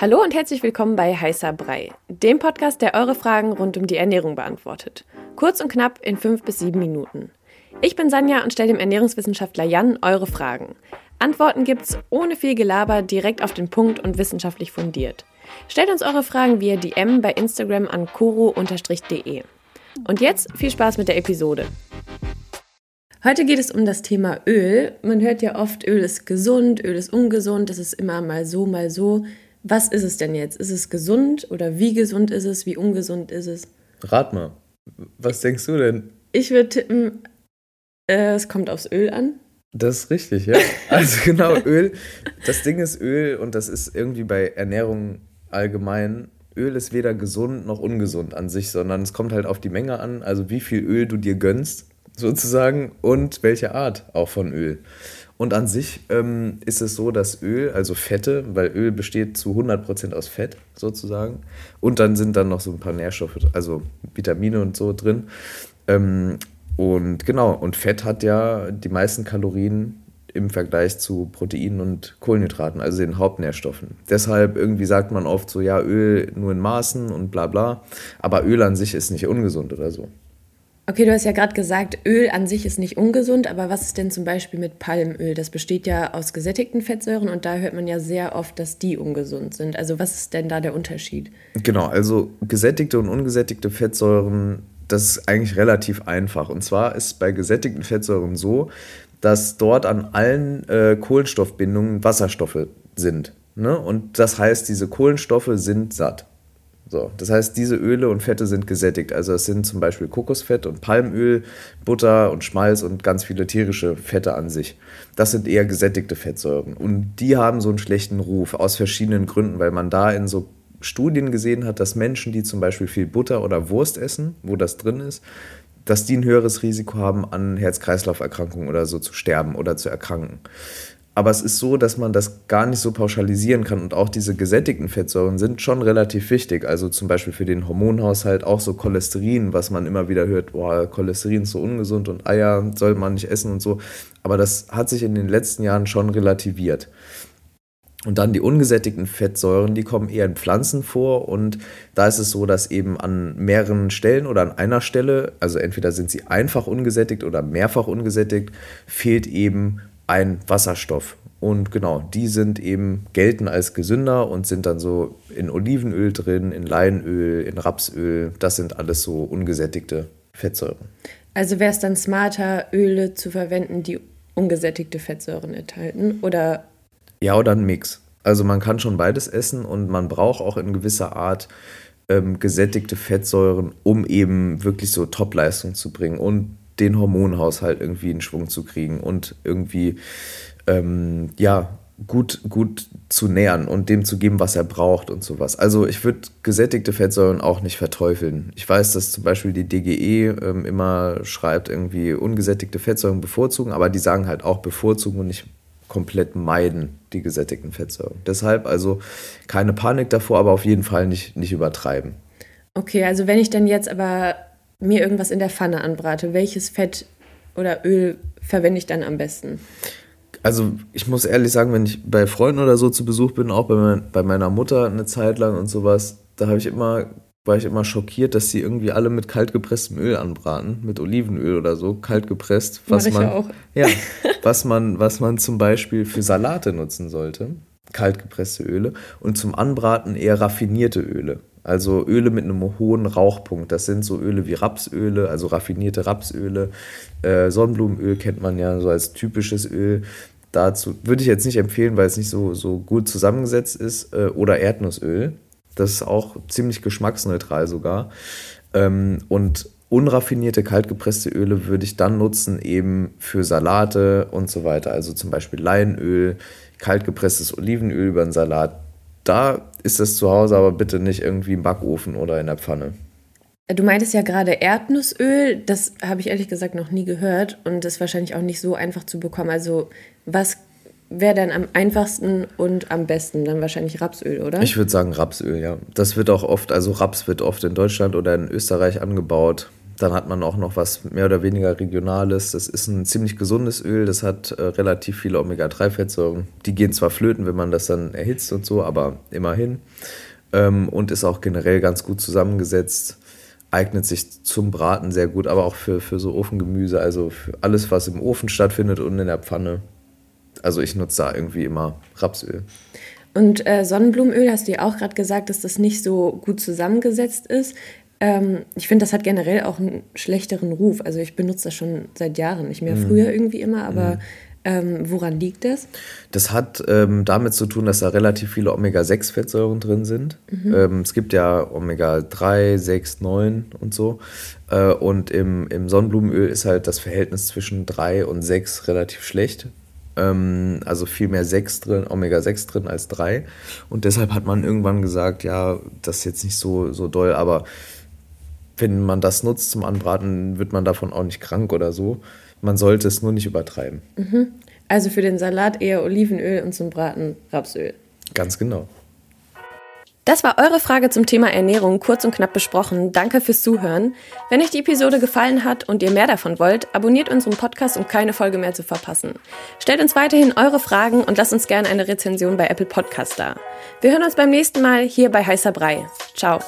Hallo und herzlich willkommen bei Heißer Brei, dem Podcast, der eure Fragen rund um die Ernährung beantwortet. Kurz und knapp in fünf bis sieben Minuten. Ich bin Sanja und stelle dem Ernährungswissenschaftler Jan eure Fragen. Antworten gibt's ohne viel Gelaber, direkt auf den Punkt und wissenschaftlich fundiert. Stellt uns eure Fragen via DM bei Instagram an koro-de. Und jetzt viel Spaß mit der Episode. Heute geht es um das Thema Öl. Man hört ja oft, Öl ist gesund, Öl ist ungesund, das ist immer mal so, mal so. Was ist es denn jetzt? Ist es gesund oder wie gesund ist es? Wie ungesund ist es? Rat mal. Was denkst du denn? Ich würde tippen, äh, es kommt aufs Öl an. Das ist richtig, ja. Also genau, Öl. Das Ding ist Öl und das ist irgendwie bei Ernährung allgemein. Öl ist weder gesund noch ungesund an sich, sondern es kommt halt auf die Menge an, also wie viel Öl du dir gönnst, sozusagen, und welche Art auch von Öl. Und an sich ähm, ist es so, dass Öl, also Fette, weil Öl besteht zu 100% aus Fett sozusagen, und dann sind dann noch so ein paar Nährstoffe, also Vitamine und so drin. Ähm, und genau, und Fett hat ja die meisten Kalorien im Vergleich zu Proteinen und Kohlenhydraten, also den Hauptnährstoffen. Deshalb irgendwie sagt man oft so, ja, Öl nur in Maßen und bla bla, aber Öl an sich ist nicht ungesund oder so. Okay, du hast ja gerade gesagt, Öl an sich ist nicht ungesund, aber was ist denn zum Beispiel mit Palmöl? Das besteht ja aus gesättigten Fettsäuren und da hört man ja sehr oft, dass die ungesund sind. Also was ist denn da der Unterschied? Genau, also gesättigte und ungesättigte Fettsäuren, das ist eigentlich relativ einfach. Und zwar ist bei gesättigten Fettsäuren so, dass dort an allen äh, Kohlenstoffbindungen Wasserstoffe sind. Ne? Und das heißt, diese Kohlenstoffe sind satt. So, das heißt, diese Öle und Fette sind gesättigt. Also es sind zum Beispiel Kokosfett und Palmöl, Butter und Schmalz und ganz viele tierische Fette an sich. Das sind eher gesättigte Fettsäuren. Und die haben so einen schlechten Ruf aus verschiedenen Gründen, weil man da in so Studien gesehen hat, dass Menschen, die zum Beispiel viel Butter oder Wurst essen, wo das drin ist, dass die ein höheres Risiko haben, an Herz-Kreislauf-Erkrankungen oder so zu sterben oder zu erkranken. Aber es ist so, dass man das gar nicht so pauschalisieren kann. Und auch diese gesättigten Fettsäuren sind schon relativ wichtig. Also zum Beispiel für den Hormonhaushalt auch so Cholesterin, was man immer wieder hört, boah, Cholesterin ist so ungesund und Eier soll man nicht essen und so. Aber das hat sich in den letzten Jahren schon relativiert. Und dann die ungesättigten Fettsäuren, die kommen eher in Pflanzen vor und da ist es so, dass eben an mehreren Stellen oder an einer Stelle, also entweder sind sie einfach ungesättigt oder mehrfach ungesättigt, fehlt eben ein Wasserstoff. Und genau, die sind eben, gelten als gesünder und sind dann so in Olivenöl drin, in Leinöl, in Rapsöl. Das sind alles so ungesättigte Fettsäuren. Also wäre es dann smarter, Öle zu verwenden, die ungesättigte Fettsäuren enthalten? Oder? Ja, oder ein Mix. Also man kann schon beides essen und man braucht auch in gewisser Art ähm, gesättigte Fettsäuren, um eben wirklich so Topleistung zu bringen. Und den Hormonhaushalt irgendwie in Schwung zu kriegen und irgendwie, ähm, ja, gut, gut zu nähern und dem zu geben, was er braucht und sowas. Also ich würde gesättigte Fettsäuren auch nicht verteufeln. Ich weiß, dass zum Beispiel die DGE ähm, immer schreibt, irgendwie ungesättigte Fettsäuren bevorzugen, aber die sagen halt auch bevorzugen und nicht komplett meiden, die gesättigten Fettsäuren. Deshalb also keine Panik davor, aber auf jeden Fall nicht, nicht übertreiben. Okay, also wenn ich dann jetzt aber mir irgendwas in der Pfanne anbrate, welches Fett oder Öl verwende ich dann am besten? Also ich muss ehrlich sagen, wenn ich bei Freunden oder so zu Besuch bin, auch bei, mein, bei meiner Mutter eine Zeit lang und sowas, da habe ich immer war ich immer schockiert, dass sie irgendwie alle mit kaltgepresstem Öl anbraten, mit Olivenöl oder so, kaltgepresst, was man auch. ja, was man was man zum Beispiel für Salate nutzen sollte, kaltgepresste Öle und zum Anbraten eher raffinierte Öle. Also Öle mit einem hohen Rauchpunkt. Das sind so Öle wie Rapsöle, also raffinierte Rapsöle. Äh, Sonnenblumenöl kennt man ja so als typisches Öl. Dazu würde ich jetzt nicht empfehlen, weil es nicht so, so gut zusammengesetzt ist. Äh, oder Erdnussöl. Das ist auch ziemlich geschmacksneutral sogar. Ähm, und unraffinierte kaltgepresste Öle würde ich dann nutzen eben für Salate und so weiter. Also zum Beispiel Leinöl, kaltgepresstes Olivenöl über einen Salat da ist es zu Hause aber bitte nicht irgendwie im Backofen oder in der Pfanne. Du meintest ja gerade Erdnussöl, das habe ich ehrlich gesagt noch nie gehört und ist wahrscheinlich auch nicht so einfach zu bekommen. Also was wäre dann am einfachsten und am besten? Dann wahrscheinlich Rapsöl, oder? Ich würde sagen Rapsöl, ja. Das wird auch oft, also Raps wird oft in Deutschland oder in Österreich angebaut. Dann hat man auch noch was mehr oder weniger Regionales. Das ist ein ziemlich gesundes Öl. Das hat äh, relativ viele Omega-3-Fettsäuren. Die gehen zwar flöten, wenn man das dann erhitzt und so, aber immerhin. Ähm, und ist auch generell ganz gut zusammengesetzt. Eignet sich zum Braten sehr gut, aber auch für, für so Ofengemüse. Also für alles, was im Ofen stattfindet und in der Pfanne. Also ich nutze da irgendwie immer Rapsöl. Und äh, Sonnenblumenöl hast du ja auch gerade gesagt, dass das nicht so gut zusammengesetzt ist. Ähm, ich finde, das hat generell auch einen schlechteren Ruf. Also ich benutze das schon seit Jahren, nicht mehr mhm. früher irgendwie immer, aber mhm. ähm, woran liegt das? Das hat ähm, damit zu tun, dass da relativ viele Omega-6-Fettsäuren drin sind. Mhm. Ähm, es gibt ja Omega-3, 6, 9 und so. Äh, und im, im Sonnenblumenöl ist halt das Verhältnis zwischen 3 und 6 relativ schlecht ähm, also viel mehr 6 drin, Omega-6 drin als 3. Und deshalb hat man irgendwann gesagt, ja, das ist jetzt nicht so, so doll, aber wenn man das nutzt zum Anbraten, wird man davon auch nicht krank oder so. Man sollte es nur nicht übertreiben. Mhm. Also für den Salat eher Olivenöl und zum Braten Rapsöl. Ganz genau. Das war eure Frage zum Thema Ernährung kurz und knapp besprochen. Danke fürs Zuhören. Wenn euch die Episode gefallen hat und ihr mehr davon wollt, abonniert unseren Podcast, um keine Folge mehr zu verpassen. Stellt uns weiterhin eure Fragen und lasst uns gerne eine Rezension bei Apple Podcast da. Wir hören uns beim nächsten Mal hier bei Heißer Brei. Ciao.